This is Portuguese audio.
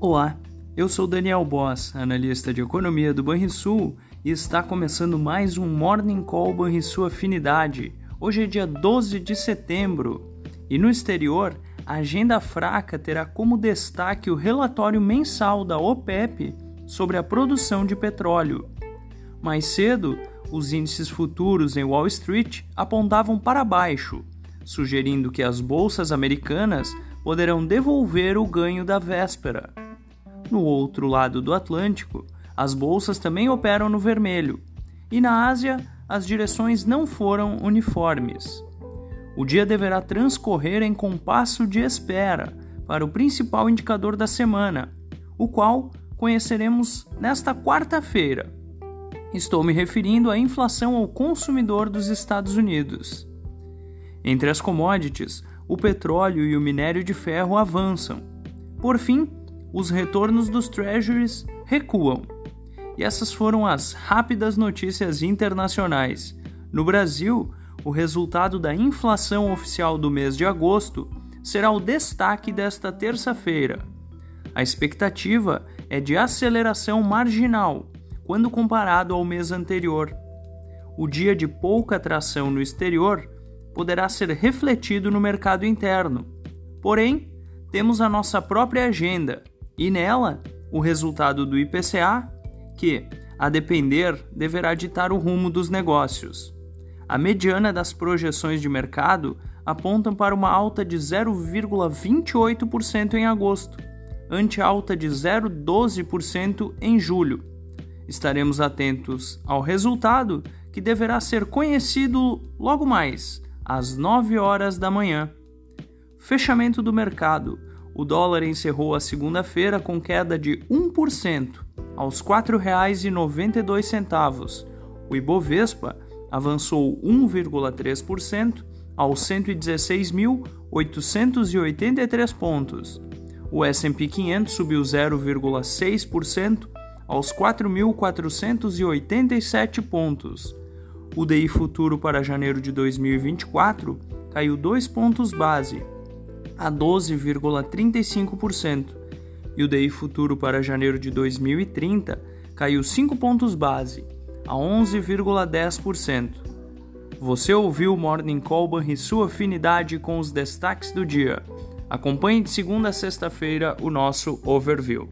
Olá, eu sou Daniel Boss, analista de economia do Banrisul, e está começando mais um Morning Call Banrisul Afinidade. Hoje é dia 12 de setembro e no exterior, a agenda fraca terá como destaque o relatório mensal da OPEP sobre a produção de petróleo. Mais cedo, os índices futuros em Wall Street apontavam para baixo, sugerindo que as bolsas americanas poderão devolver o ganho da véspera. No outro lado do Atlântico, as bolsas também operam no vermelho, e na Ásia as direções não foram uniformes. O dia deverá transcorrer em compasso de espera para o principal indicador da semana, o qual conheceremos nesta quarta-feira. Estou me referindo à inflação ao consumidor dos Estados Unidos. Entre as commodities, o petróleo e o minério de ferro avançam. Por fim, os retornos dos treasuries recuam. E essas foram as rápidas notícias internacionais. No Brasil, o resultado da inflação oficial do mês de agosto será o destaque desta terça-feira. A expectativa é de aceleração marginal quando comparado ao mês anterior. O dia de pouca atração no exterior poderá ser refletido no mercado interno. Porém, temos a nossa própria agenda e nela o resultado do IPCA, que, a depender, deverá ditar o rumo dos negócios. A mediana das projeções de mercado apontam para uma alta de 0,28% em agosto, ante alta de 0,12% em julho. Estaremos atentos ao resultado, que deverá ser conhecido logo mais, às 9 horas da manhã. Fechamento do mercado o dólar encerrou a segunda-feira com queda de 1%, aos R$ 4,92. O Ibovespa avançou 1,3% aos 116.883 pontos. O S&P 500 subiu 0,6% aos 4.487 pontos. O DI futuro para janeiro de 2024 caiu 2 pontos base a 12,35%, e o DI futuro para janeiro de 2030 caiu 5 pontos base, a 11,10%. Você ouviu o Morning Call e sua afinidade com os destaques do dia. Acompanhe de segunda a sexta-feira o nosso overview.